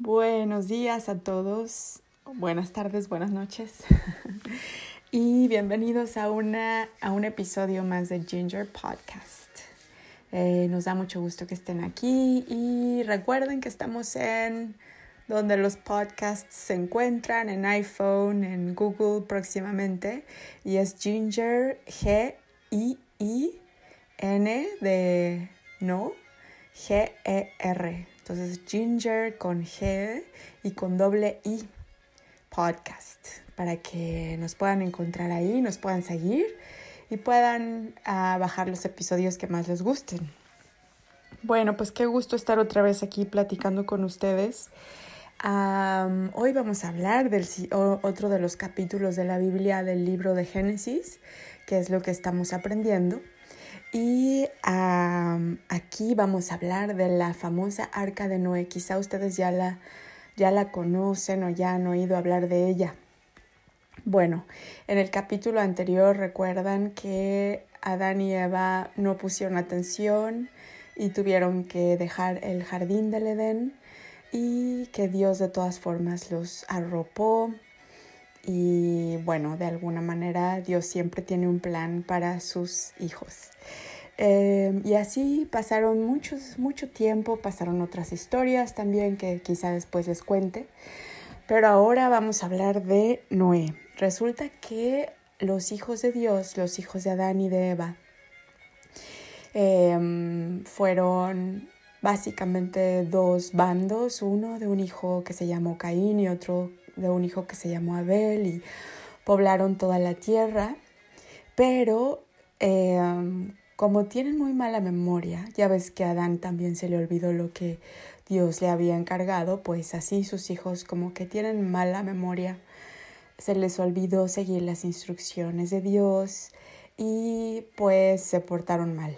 Buenos días a todos, buenas tardes, buenas noches. Y bienvenidos a, una, a un episodio más de Ginger Podcast. Eh, nos da mucho gusto que estén aquí y recuerden que estamos en donde los podcasts se encuentran, en iPhone, en Google próximamente y es Ginger G-I-I-N de no, G-E-R entonces, Ginger con G y con doble I podcast para que nos puedan encontrar ahí, nos puedan seguir y puedan ah, bajar los episodios que más les gusten. Bueno, pues qué gusto estar otra vez aquí platicando con ustedes. hoy vamos a hablar del otro de los capítulos de la Biblia del libro de Génesis, que es lo que estamos aprendiendo. Y aquí vamos a hablar de la famosa arca de Noé. Quizá ustedes ya la, ya la conocen o ya han oído hablar de ella. Bueno, en el capítulo anterior recuerdan que Adán y Eva no pusieron atención y tuvieron que dejar el jardín del Edén y que Dios de todas formas los arropó y bueno, de alguna manera Dios siempre tiene un plan para sus hijos. Eh, y así pasaron muchos, mucho tiempo, pasaron otras historias también que quizá después les cuente. Pero ahora vamos a hablar de Noé. Resulta que los hijos de Dios, los hijos de Adán y de Eva, em, fueron básicamente dos bandos, uno de un hijo que se llamó Caín y otro de un hijo que se llamó Abel y poblaron toda la tierra, pero em, como tienen muy mala memoria, ya ves que a Adán también se le olvidó lo que Dios le había encargado, pues así sus hijos como que tienen mala memoria, se les olvidó seguir las instrucciones de Dios y pues se portaron mal.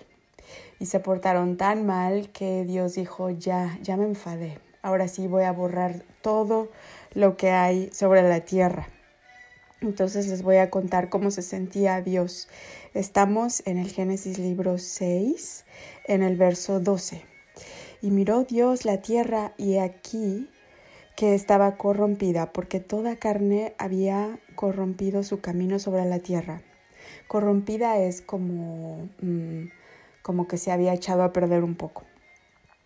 Y se portaron tan mal que Dios dijo, ya, ya me enfadé, ahora sí voy a borrar todo lo que hay sobre la tierra. Entonces les voy a contar cómo se sentía Dios. Estamos en el Génesis libro 6, en el verso 12. Y miró Dios la tierra y aquí que estaba corrompida, porque toda carne había corrompido su camino sobre la tierra. Corrompida es como, mm, como que se había echado a perder un poco.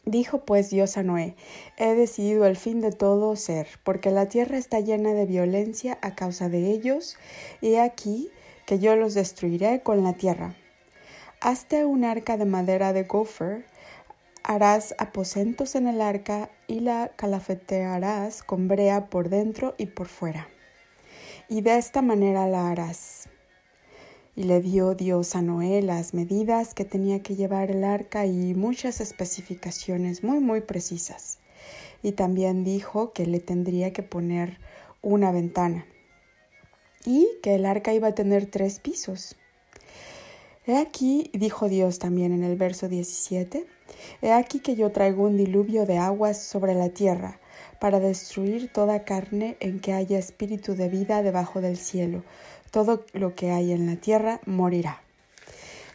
Dijo pues Dios a Noé, he decidido el fin de todo ser, porque la tierra está llena de violencia a causa de ellos, y aquí que yo los destruiré con la tierra. Hazte un arca de madera de gopher, harás aposentos en el arca y la calafetearás con brea por dentro y por fuera. Y de esta manera la harás. Y le dio Dios a Noé las medidas que tenía que llevar el arca y muchas especificaciones muy muy precisas. Y también dijo que le tendría que poner una ventana y que el arca iba a tener tres pisos. He aquí, dijo Dios también en el verso 17, He aquí que yo traigo un diluvio de aguas sobre la tierra, para destruir toda carne en que haya espíritu de vida debajo del cielo, todo lo que hay en la tierra morirá.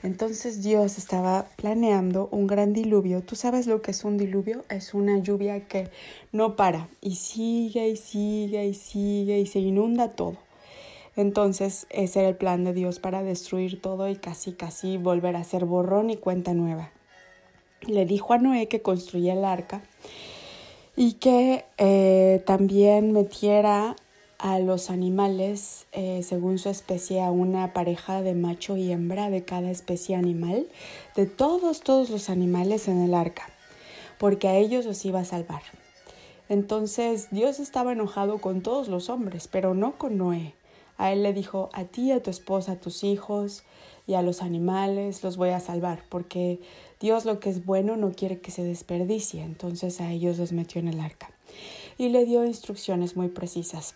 Entonces Dios estaba planeando un gran diluvio. ¿Tú sabes lo que es un diluvio? Es una lluvia que no para y sigue y sigue y sigue y se inunda todo. Entonces ese era el plan de Dios para destruir todo y casi casi volver a ser borrón y cuenta nueva. Le dijo a Noé que construya el arca y que eh, también metiera a los animales eh, según su especie a una pareja de macho y hembra de cada especie animal, de todos, todos los animales en el arca, porque a ellos los iba a salvar. Entonces Dios estaba enojado con todos los hombres, pero no con Noé. A él le dijo, a ti, a tu esposa, a tus hijos y a los animales los voy a salvar, porque Dios lo que es bueno no quiere que se desperdicie. Entonces a ellos los metió en el arca. Y le dio instrucciones muy precisas.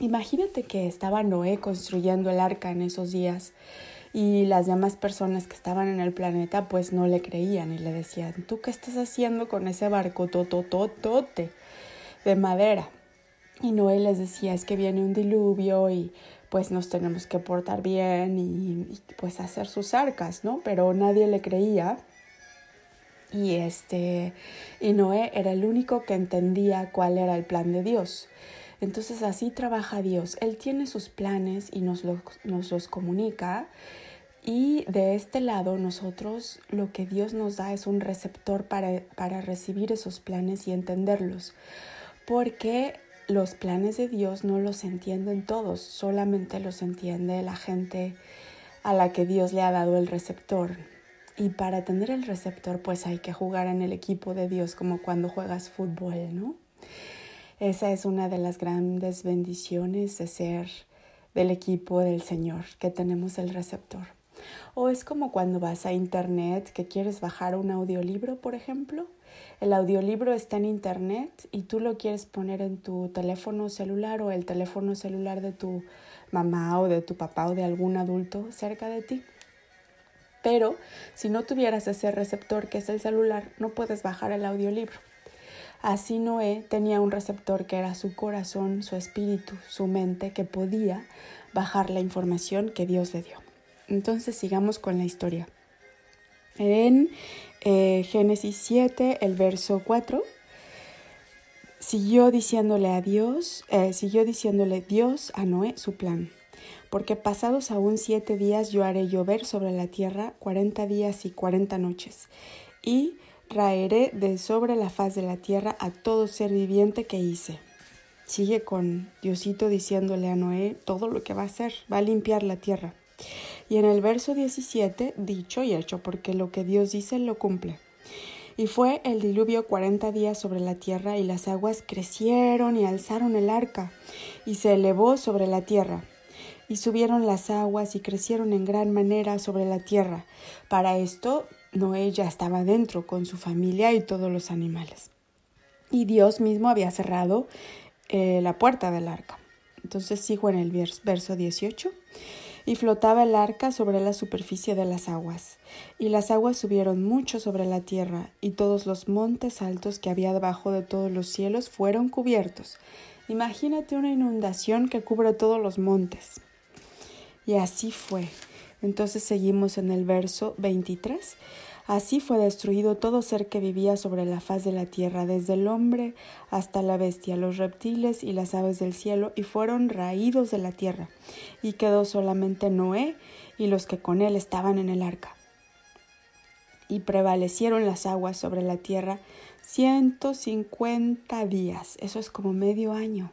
Imagínate que estaba Noé construyendo el arca en esos días y las demás personas que estaban en el planeta pues no le creían y le decían, ¿tú qué estás haciendo con ese barco totototote de madera? Y Noé les decía, es que viene un diluvio y pues nos tenemos que portar bien y, pues hacer sus arcas, ¿no? Pero nadie le creía Y este y Noé era el único que entendía cuál era el plan de Dios. Entonces así trabaja Dios. Él tiene sus planes y nos los, nos los comunica. Y de este lado nosotros lo que Dios nos da es un receptor para, para recibir esos planes y entenderlos. Porque los planes de Dios no los entienden todos, solamente los entiende la gente a la que Dios le ha dado el receptor. Y para tener el receptor, pues hay que jugar en el equipo de Dios como cuando juegas fútbol, ¿no? Esa es una de las grandes bendiciones de ser del equipo del Señor, que tenemos el receptor. O es como cuando vas a internet que quieres bajar un audiolibro, por ejemplo. El audiolibro está en internet y tú lo quieres poner en tu teléfono celular o el teléfono celular de tu mamá o de tu papá o de algún adulto cerca de ti. Pero si no tuvieras ese receptor que es el celular, no puedes bajar el audiolibro. Así Noé tenía un receptor que era su corazón, su espíritu, su mente, que podía bajar la información que Dios le dio. Entonces sigamos con la historia. En eh, Génesis 7, el verso 4, siguió diciéndole a Dios, eh, siguió diciéndole Dios a Noé su plan porque pasados aún siete días yo haré llover sobre la tierra cuarenta días y cuarenta noches, y raeré de sobre la faz de la tierra a todo ser viviente que hice. Sigue con Diosito diciéndole a Noé todo lo que va a hacer, va a limpiar la tierra. Y en el verso 17, dicho y hecho, porque lo que Dios dice lo cumple. Y fue el diluvio cuarenta días sobre la tierra, y las aguas crecieron y alzaron el arca, y se elevó sobre la tierra y subieron las aguas y crecieron en gran manera sobre la tierra. Para esto Noé ya estaba dentro con su familia y todos los animales. Y Dios mismo había cerrado eh, la puerta del arca. Entonces sigo en el verso 18. Y flotaba el arca sobre la superficie de las aguas. Y las aguas subieron mucho sobre la tierra, y todos los montes altos que había debajo de todos los cielos fueron cubiertos. Imagínate una inundación que cubre todos los montes. Y así fue. Entonces seguimos en el verso 23. Así fue destruido todo ser que vivía sobre la faz de la tierra, desde el hombre hasta la bestia, los reptiles y las aves del cielo, y fueron raídos de la tierra. Y quedó solamente Noé y los que con él estaban en el arca. Y prevalecieron las aguas sobre la tierra ciento cincuenta días. Eso es como medio año.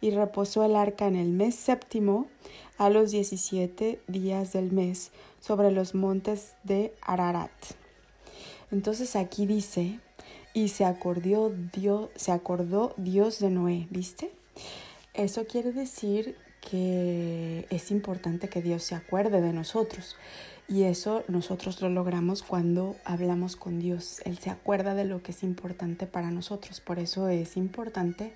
y reposó el arca en el mes séptimo a los diecisiete días del mes sobre los montes de Ararat. Entonces aquí dice, y se acordó Dios, se acordó Dios de Noé, ¿viste? Eso quiere decir que es importante que Dios se acuerde de nosotros. Y eso nosotros lo logramos cuando hablamos con Dios. Él se acuerda de lo que es importante para nosotros. Por eso es importante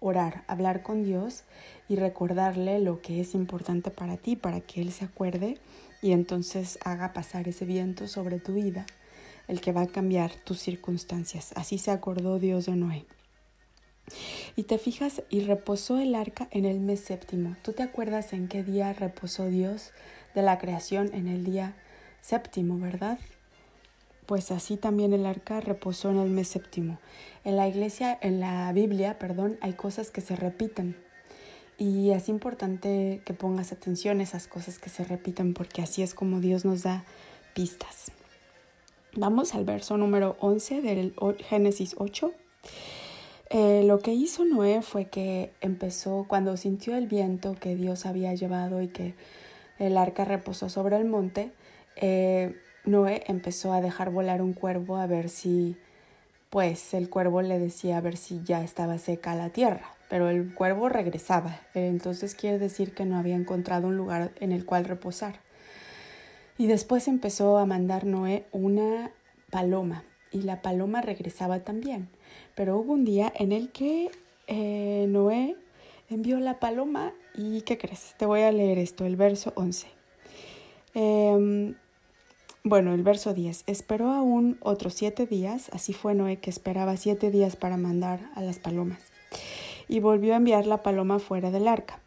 orar, hablar con Dios y recordarle lo que es importante para ti, para que Él se acuerde y entonces haga pasar ese viento sobre tu vida, el que va a cambiar tus circunstancias. Así se acordó Dios de Noé. Y te fijas, y reposó el arca en el mes séptimo. ¿Tú te acuerdas en qué día reposó Dios de la creación en el día séptimo, verdad? Pues así también el arca reposó en el mes séptimo. En la iglesia, en la Biblia, perdón, hay cosas que se repiten. Y es importante que pongas atención a esas cosas que se repiten porque así es como Dios nos da pistas. Vamos al verso número 11 del Génesis 8. Eh, lo que hizo Noé fue que empezó cuando sintió el viento que Dios había llevado y que el arca reposó sobre el monte, eh, Noé empezó a dejar volar un cuervo a ver si, pues el cuervo le decía a ver si ya estaba seca la tierra, pero el cuervo regresaba, entonces quiere decir que no había encontrado un lugar en el cual reposar. Y después empezó a mandar Noé una paloma y la paloma regresaba también. Pero hubo un día en el que eh, Noé envió la paloma y ¿qué crees? Te voy a leer esto, el verso 11. Em, bueno, el verso 10. Esperó aún otros siete días, así fue Noé que esperaba siete días para mandar a las palomas. Y volvió a enviar la paloma fuera del arca.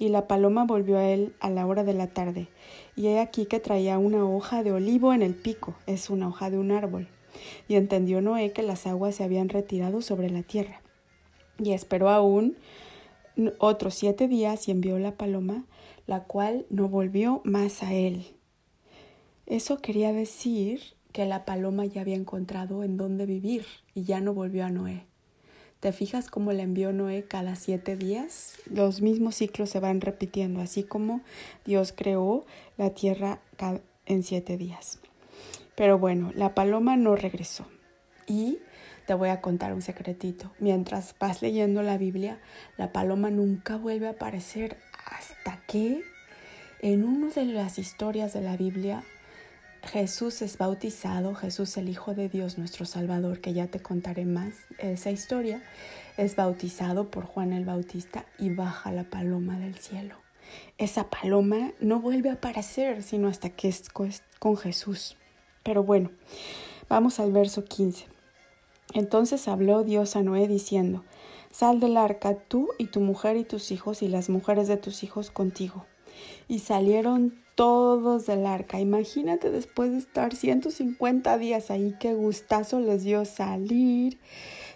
Y la paloma volvió a él a la hora de la tarde. Y he aquí que traía una hoja de olivo en el pico, es una hoja de un árbol. Y entendió Noé que las aguas se habían retirado sobre la tierra. Y esperó aún otros siete días y envió la paloma, la cual no volvió más a él. Eso quería decir que la paloma ya había encontrado en dónde vivir y ya no volvió a Noé. ¿Te fijas cómo le envió Noé cada siete días? Los mismos ciclos se van repitiendo, así como Dios creó la tierra en siete días. Pero bueno, la paloma no regresó. Y te voy a contar un secretito. Mientras vas leyendo la Biblia, la paloma nunca vuelve a aparecer hasta que en una de las historias de la Biblia Jesús es bautizado, Jesús el Hijo de Dios, nuestro Salvador, que ya te contaré más esa historia, es bautizado por Juan el Bautista y baja la paloma del cielo. Esa paloma no vuelve a aparecer sino hasta que es con Jesús. Pero bueno, vamos al verso 15. Entonces habló Dios a Noé diciendo, Sal del arca tú y tu mujer y tus hijos y las mujeres de tus hijos contigo. Y salieron todos del arca. Imagínate después de estar 150 días ahí, qué gustazo les dio salir.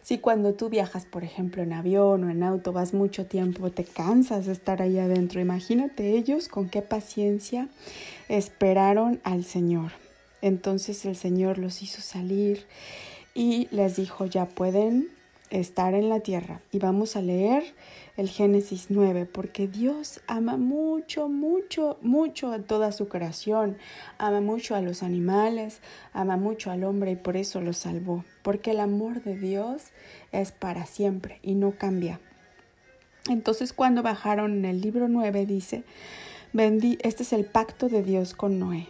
Si cuando tú viajas, por ejemplo, en avión o en auto, vas mucho tiempo, te cansas de estar ahí adentro. Imagínate ellos con qué paciencia esperaron al Señor. Entonces el Señor los hizo salir y les dijo, ya pueden estar en la tierra. Y vamos a leer el Génesis 9, porque Dios ama mucho, mucho, mucho a toda su creación, ama mucho a los animales, ama mucho al hombre y por eso lo salvó, porque el amor de Dios es para siempre y no cambia. Entonces cuando bajaron en el libro 9 dice, este es el pacto de Dios con Noé.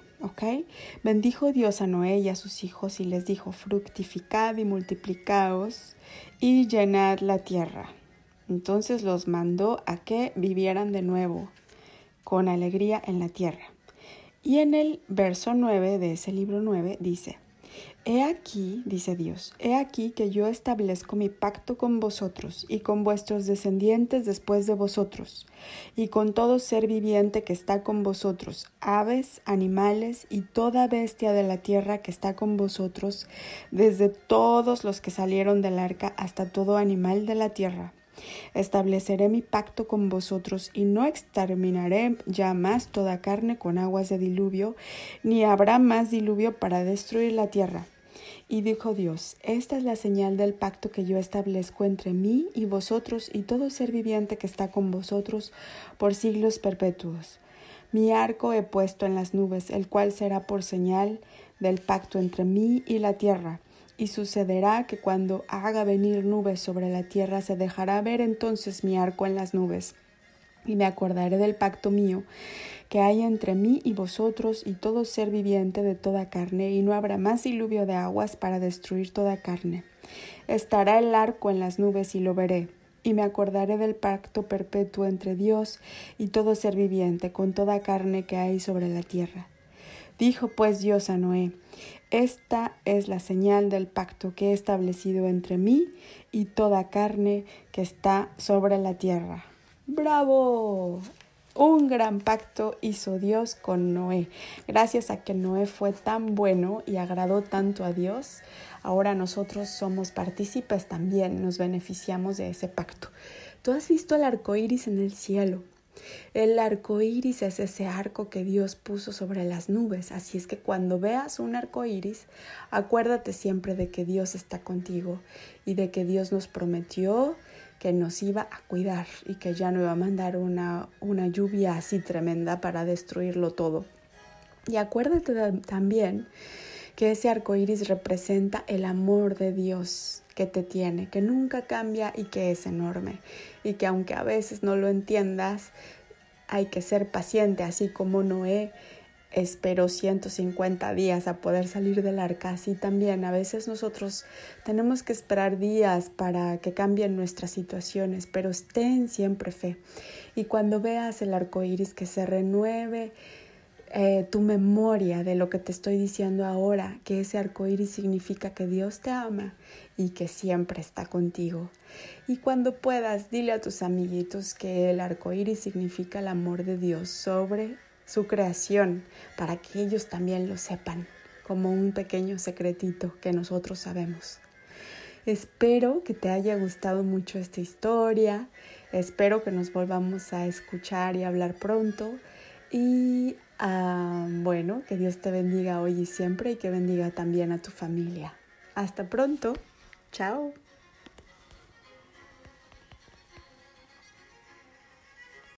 Bendijo Dios a Noé y a sus hijos y les dijo, fructificad y multiplicaos y llenad la tierra. Entonces los mandó a que vivieran de nuevo con alegría en la tierra. Y en el verso 9 de ese libro 9 dice, He aquí, dice Dios, he aquí que yo establezco mi pacto con vosotros y con vuestros descendientes después de vosotros, y con todo ser viviente que está con vosotros, aves, animales y toda bestia de la tierra que está con vosotros, desde todos los que salieron del arca hasta todo animal de la tierra Estableceré mi pacto con vosotros y no exterminaré ya más toda carne con aguas de diluvio, ni habrá más diluvio para destruir la tierra. Y dijo Dios, esta es la señal del pacto que yo establezco entre mí y vosotros y todo ser viviente que está con vosotros por siglos perpetuos. Mi arco he puesto en las nubes, el cual será por señal del pacto entre mí y la tierra. Y sucederá que cuando haga venir nubes sobre la tierra se dejará ver entonces mi arco en las nubes. Y me acordaré del pacto mío que hay entre mí y vosotros y todo ser viviente de toda carne, y no habrá más diluvio de aguas para destruir toda carne. Estará el arco en las nubes y lo veré, y me acordaré del pacto perpetuo entre Dios y todo ser viviente con toda carne que hay sobre la tierra. Dijo pues Dios a Noé, esta es la señal del pacto que he establecido entre mí y toda carne que está sobre la tierra. ¡Bravo! Un gran pacto hizo Dios con Noé. Gracias a que Noé fue tan bueno y agradó tanto a Dios, ahora nosotros somos partícipes también, nos beneficiamos de ese pacto. Tú has visto el arco iris en el cielo. El arco iris es ese arco que Dios puso sobre las nubes, así es que cuando veas un arco iris, acuérdate siempre de que Dios está contigo y de que Dios nos prometió que nos iba a cuidar y que ya no iba a mandar una, una lluvia así tremenda para destruirlo todo. Y acuérdate también que ese arco iris representa el amor de Dios que te tiene, que nunca cambia y que es enorme. Y que aunque a veces no lo entiendas, hay que ser paciente, así como Noé esperó 150 días a poder salir del arca, así también a veces nosotros tenemos que esperar días para que cambien nuestras situaciones, pero estén siempre fe. Y cuando veas el arco iris que se renueve, eh, tu memoria de lo que te estoy diciendo ahora, que ese arco iris significa que Dios te ama y que siempre está contigo. Y cuando puedas, dile a tus amiguitos que el arco iris significa el amor de Dios sobre su creación para que ellos también lo sepan como un pequeño secretito que nosotros sabemos. Espero que te haya gustado mucho esta historia, espero que nos volvamos a escuchar y hablar pronto y ah, bueno, que Dios te bendiga hoy y siempre y que bendiga también a tu familia. Hasta pronto, chao.